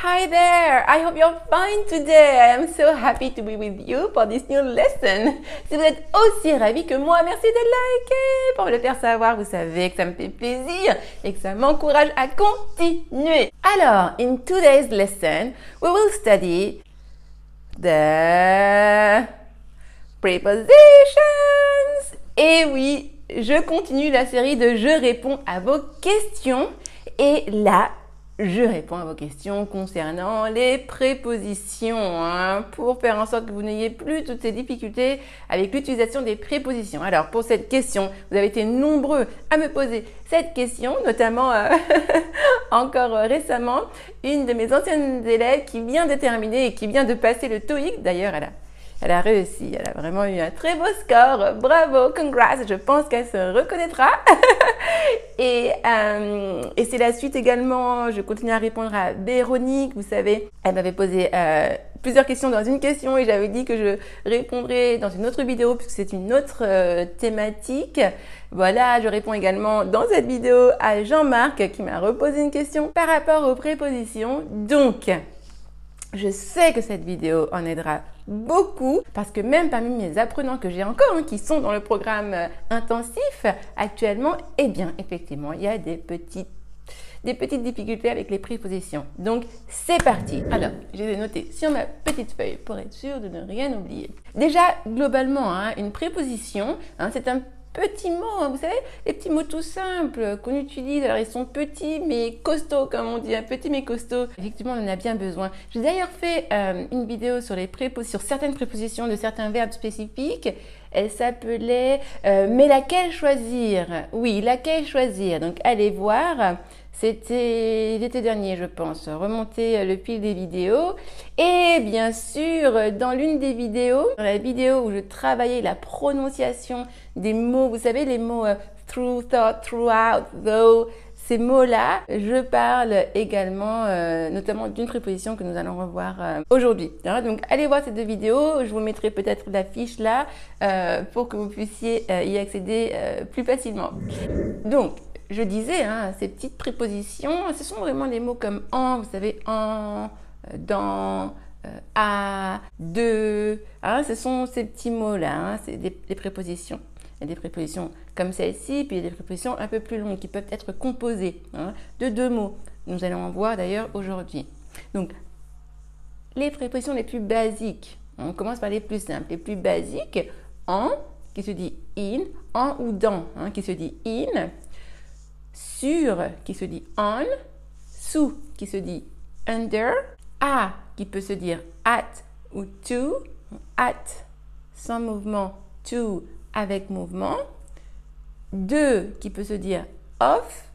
Hi there! I hope you're fine today. I am so happy to be with you for this new lesson. Si vous êtes aussi ravis que moi, merci de liker pour me le faire savoir. Vous savez que ça me fait plaisir et que ça m'encourage à continuer. Alors, in today's lesson, we will study the prepositions. Et oui, je continue la série de Je réponds à vos questions. Et là, je réponds à vos questions concernant les prépositions hein, pour faire en sorte que vous n'ayez plus toutes ces difficultés avec l'utilisation des prépositions. Alors pour cette question, vous avez été nombreux à me poser cette question, notamment euh, encore récemment, une de mes anciennes élèves qui vient de terminer et qui vient de passer le TOEIC. D'ailleurs, elle a elle a réussi, elle a vraiment eu un très beau score. Bravo, congrats, je pense qu'elle se reconnaîtra. et, euh, et c'est la suite également, je continue à répondre à Véronique, vous savez, elle m'avait posé euh, plusieurs questions dans une question et j'avais dit que je répondrais dans une autre vidéo puisque c'est une autre euh, thématique. Voilà, je réponds également dans cette vidéo à Jean-Marc qui m'a reposé une question par rapport aux prépositions. Donc, je sais que cette vidéo en aidera beaucoup parce que même parmi mes apprenants que j'ai encore hein, qui sont dans le programme euh, intensif actuellement, eh bien effectivement, il y a des petites des petites difficultés avec les prépositions. Donc, c'est parti. Alors, je vais noter sur ma petite feuille pour être sûr de ne rien oublier. Déjà, globalement, hein, une préposition, hein, c'est un petits mots, hein, vous savez, les petits mots tout simples qu'on utilise. Alors ils sont petits mais costauds, comme on dit, hein, petits mais costauds. Effectivement, on en a bien besoin. J'ai d'ailleurs fait euh, une vidéo sur, les sur certaines prépositions de certains verbes spécifiques. Elle s'appelait euh, Mais laquelle choisir? Oui, laquelle choisir? Donc allez voir. C'était l'été dernier, je pense. Remonter le fil des vidéos. Et bien sûr, dans l'une des vidéos, dans la vidéo où je travaillais la prononciation des mots, vous savez, les mots euh, through, thought, throughout, though, ces mots-là, je parle également euh, notamment d'une préposition que nous allons revoir euh, aujourd'hui. Donc allez voir ces deux vidéos, je vous mettrai peut-être la fiche là pour que vous puissiez y accéder plus facilement. Donc je disais, hein, ces petites prépositions, ce sont vraiment des mots comme en, vous savez, en, euh, dans, euh, à, de. Hein, ce sont ces petits mots-là, hein, c'est des, prépositions. Il y a des prépositions comme celle-ci, puis il y a des prépositions un peu plus longues qui peuvent être composées de deux mots. Nous allons en voir d'ailleurs aujourd'hui. Donc, les prépositions les plus basiques. On commence par les plus simples. Les plus basiques, en, qui se dit in, en ou dans, qui se dit in, sur qui se dit on, sous qui se dit under, à qui peut se dire at ou to, at sans mouvement, to avec mouvement, de qui peut se dire off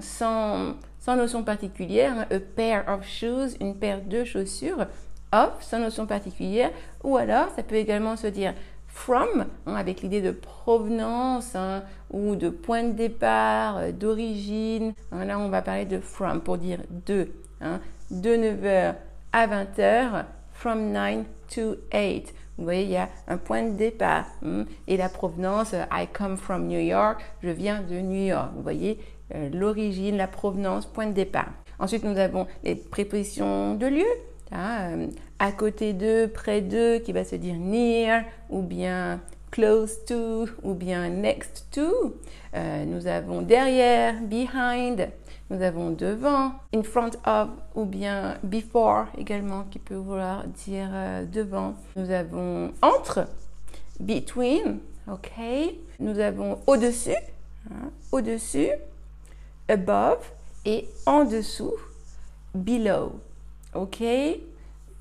sans, sans notion particulière, hein, a pair of shoes, une paire de chaussures, off sans notion particulière, ou alors ça peut également se dire from, hein, avec l'idée de provenance hein, ou de point de départ, euh, d'origine. Hein, là, on va parler de from pour dire de. de 9h à 20h, from 9 to 8. Vous voyez, il y a un point de départ. et la provenance, euh, I come from New York, je viens de New York. Vous voyez, euh, l'origine, la provenance, point de départ. Ensuite, nous avons les prépositions de lieu. Euh, à côté de, près de, qui va se dire near, ou bien close to, ou bien next to. Euh, nous avons derrière, behind. Nous avons devant, in front of, ou bien before également, qui peut vouloir dire euh, devant. Nous avons entre, between, ok. Nous avons au-dessus, hein, au-dessus, above, et en dessous, below ok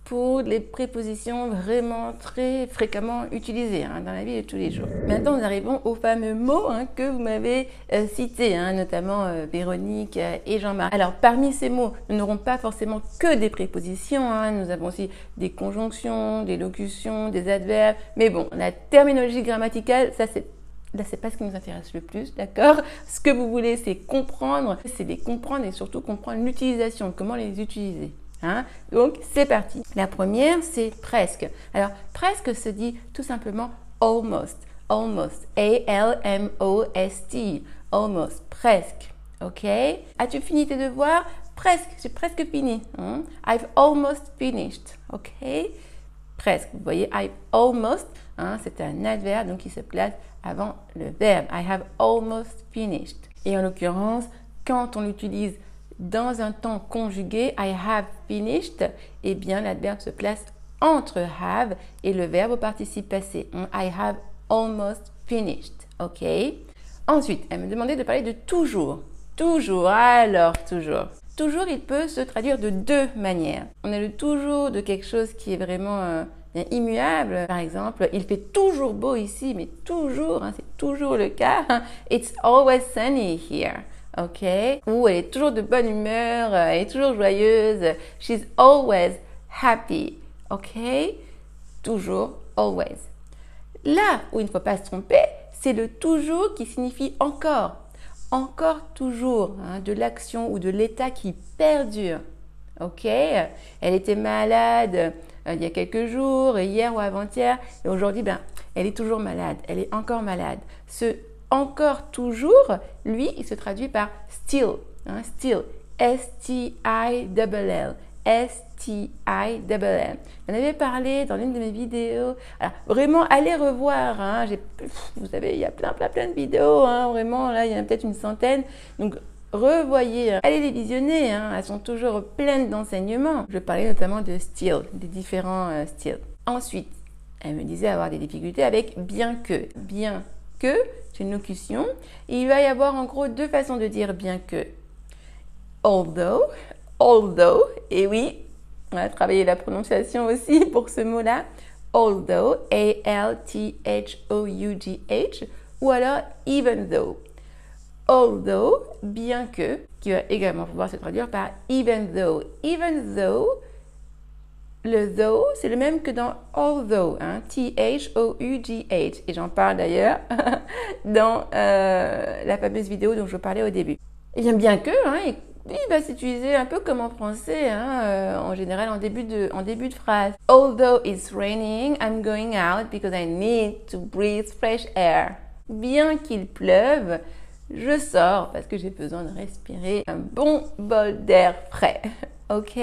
pour les prépositions vraiment très fréquemment utilisées hein, dans la vie de tous les jours. Maintenant, nous arrivons aux fameux mots hein, que vous m'avez euh, cités, hein, notamment euh, Véronique euh, et Jean-Marc. Alors, parmi ces mots, nous n'aurons pas forcément que des prépositions, nous avons aussi des conjonctions, des locutions, des adverbes, mais bon, la terminologie grammaticale, ça c'est Là, c'est pas ce qui nous intéresse le plus, d'accord? Ce que vous voulez, c'est comprendre, c'est les comprendre et surtout comprendre l'utilisation, comment les utiliser. Hein? Donc, c'est parti. La première, c'est presque. Alors, presque se dit tout simplement almost. Almost. A-L-M-O-S-T. Almost. Presque. OK? As-tu fini tes devoirs? Presque, j'ai presque fini. hein. I've almost finished. OK? Presque. Vous voyez, I've almost, hein, c'est un adverbe donc qui se place avant le verbe. I have almost finished. Et en l'occurrence, quand on l'utilise dans un temps conjugué, I have finished, eh bien l'adverbe se place entre have et le verbe au participe passé. I have almost finished. OK Ensuite, elle me demandait de parler de toujours. Toujours, alors toujours. Toujours, il peut se traduire de deux manières. On a le toujours de quelque chose qui est vraiment euh, immuable. Par exemple, il fait toujours beau ici, mais toujours, hein, c'est toujours le cas. It's always sunny here. OK Ou elle est toujours de bonne humeur, euh, elle est toujours joyeuse. She's always happy. OK Toujours, always. Là où il ne faut pas se tromper, c'est le toujours qui signifie encore. Encore toujours, hein, de l'action ou de l'état qui perdure. Ok Elle était malade euh, il y a quelques jours, hier ou avant-hier, et aujourd'hui, ben, elle est toujours malade. Elle est encore malade. Ce encore toujours, lui, il se traduit par still. hein, still. S-T-I-L-L. S-T-I-L-L. J'en avais parlé dans l'une de mes vidéos. Alors, vraiment, allez revoir. hein. Vous savez, il y a plein, plein, plein de vidéos. hein. Vraiment, là, il y en a peut-être une centaine. Donc, revoyez. hein. Allez les visionner. hein. Elles sont toujours pleines d'enseignements. Je parlais notamment de style, des différents euh, styles. Ensuite, elle me disait avoir des difficultés avec bien que. Bien c'est une locution. Il va y avoir en gros deux façons de dire bien que. Although, although, et oui, on a travaillé la prononciation aussi pour ce mot-là. Although, A-L-T-H-O-U-G-H, ou alors even though. Although, bien que, qui va également pouvoir se traduire par even though. Even though, le though, c'est le même que dans although, hein, T-H-O-U-G-H. Et j'en parle d'ailleurs dans euh, la fameuse vidéo dont je parlais au début. Et bien, bien que, hein, il il va s'utiliser un peu comme en français, hein, euh, en général en début, de, en début de phrase. Although it's raining, I'm going out because I need to breathe fresh air. Bien qu'il pleuve, je sors parce que j'ai besoin de respirer un bon bol d'air frais. Ok?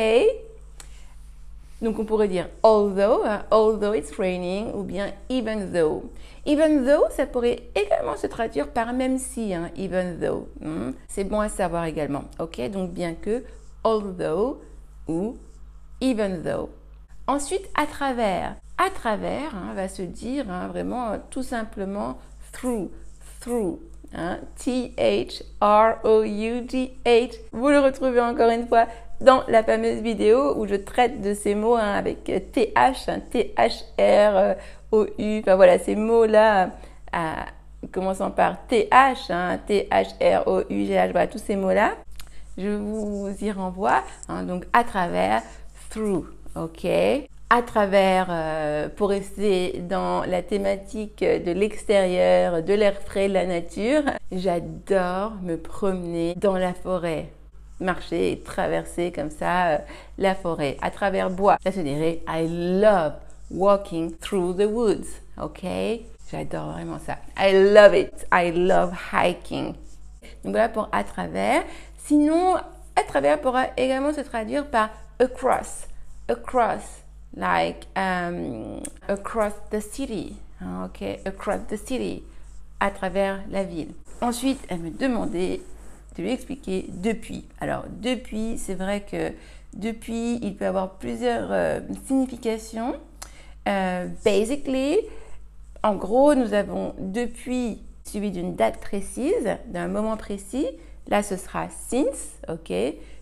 Donc on pourrait dire although, hein, although it's raining, ou bien even though. Even though, ça pourrait également se traduire par même si, hein, even though. Hmm, C'est bon à savoir également. Ok, donc bien que, although ou even though. Ensuite, à travers. À travers hein, va se dire vraiment tout simplement through, through. Hein, T-H-R-O-U-G-H. Vous le retrouvez encore une fois dans la fameuse vidéo où je traite de ces mots hein, avec TH, hein, T-H-R-O-U. Enfin voilà, ces mots-là, euh, commençant par TH, hein, T-H-R-O-U-G-H, voilà, tous ces mots-là. Je vous y renvoie. hein, donc à travers, through, ok à travers, euh, pour rester dans la thématique de l'extérieur, de l'air frais, de la nature, j'adore me promener dans la forêt. Marcher et traverser comme ça euh, la forêt à travers bois. Ça se dirait I love walking through the woods. Ok? J'adore vraiment ça. I love it. I love hiking. Donc voilà pour à travers. Sinon, à travers pourra également se traduire par across. Across like um, across the city, hein, ok, across the city, à travers la ville. Ensuite, elle me demandait de lui expliquer depuis. Alors, depuis, c'est vrai que depuis, il peut avoir plusieurs euh, significations. Euh, basically, en gros, nous avons depuis suivi d'une date précise, d'un moment précis. Là, ce sera since, ok,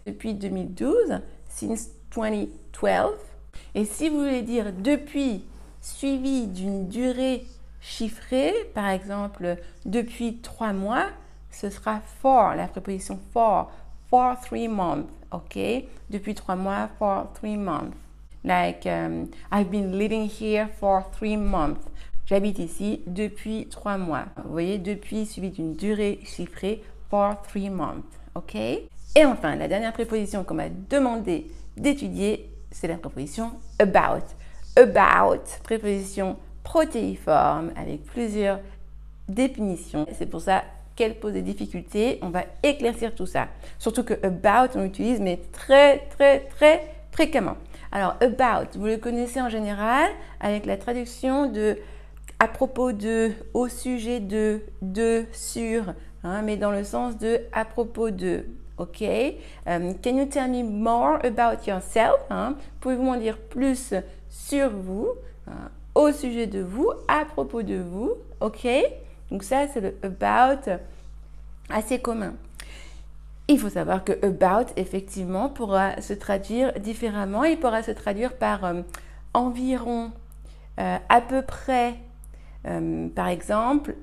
depuis 2012, since 2012. Et si vous voulez dire depuis suivi d'une durée chiffrée, par exemple depuis trois mois, ce sera for, la préposition for, for three months, ok? Depuis trois mois, for three months. Like, um, I've been living here for three months. J'habite ici depuis trois mois. Vous voyez, depuis suivi d'une durée chiffrée, for three months, ok? Et enfin, la dernière préposition qu'on m'a demandé d'étudier, c'est la préposition about. About, préposition protéiforme avec plusieurs définitions. C'est pour ça qu'elle pose des difficultés. On va éclaircir tout ça. Surtout que about, on l'utilise, mais très, très, très fréquemment. Alors, about, vous le connaissez en général avec la traduction de à propos de, au sujet de, de, sur, hein, mais dans le sens de à propos de. OK? Um, can you tell me more about yourself? Hein? Pouvez-vous m'en dire plus sur vous, hein, au sujet de vous, à propos de vous? OK? Donc, ça, c'est le about assez commun. Il faut savoir que about, effectivement, pourra se traduire différemment. Il pourra se traduire par euh, environ, euh, à peu près, par exemple,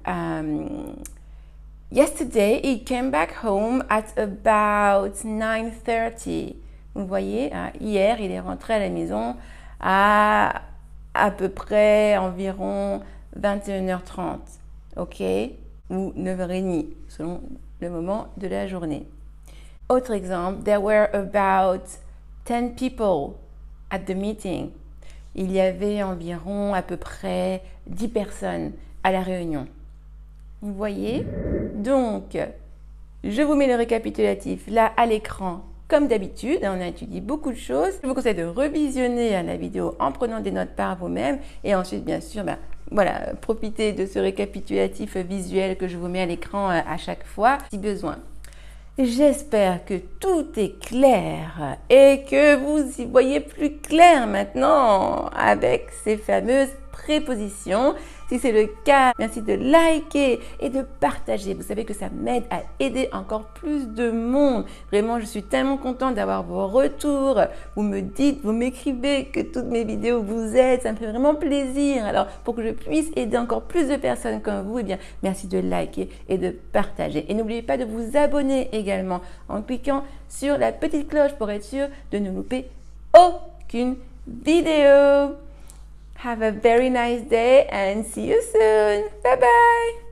Yesterday, he came back home at about 9.30. Vous voyez, hein, hier, il est rentré à la maison à à peu près environ 21h30, ok Ou 9h30, selon le moment de la journée. Autre exemple, there were about 10 people at the meeting. Il y avait environ à peu près 10 personnes à la réunion. Vous voyez? Donc, je vous mets le récapitulatif là à l'écran comme d'habitude. On a étudié beaucoup de choses. Je vous conseille de revisionner la vidéo en prenant des notes par vous-même et ensuite, bien sûr, ben, voilà, profitez de ce récapitulatif visuel que je vous mets à l'écran euh, à chaque fois si besoin. J'espère que tout est clair et que vous y voyez plus clair maintenant avec ces fameuses prépositions. Si c'est le cas, merci de liker et de partager. Vous savez que ça m'aide à aider encore plus de monde. Vraiment, je suis tellement contente d'avoir vos retours. Vous me dites, vous m'écrivez que toutes mes vidéos vous aident. Ça me fait vraiment plaisir. Alors, pour que je puisse aider encore plus de personnes comme vous, eh bien, merci de liker et de partager. Et n'oubliez pas de vous abonner également en cliquant sur la petite cloche pour être sûr de ne louper aucune vidéo. Have a very nice day and see you soon. Bye bye.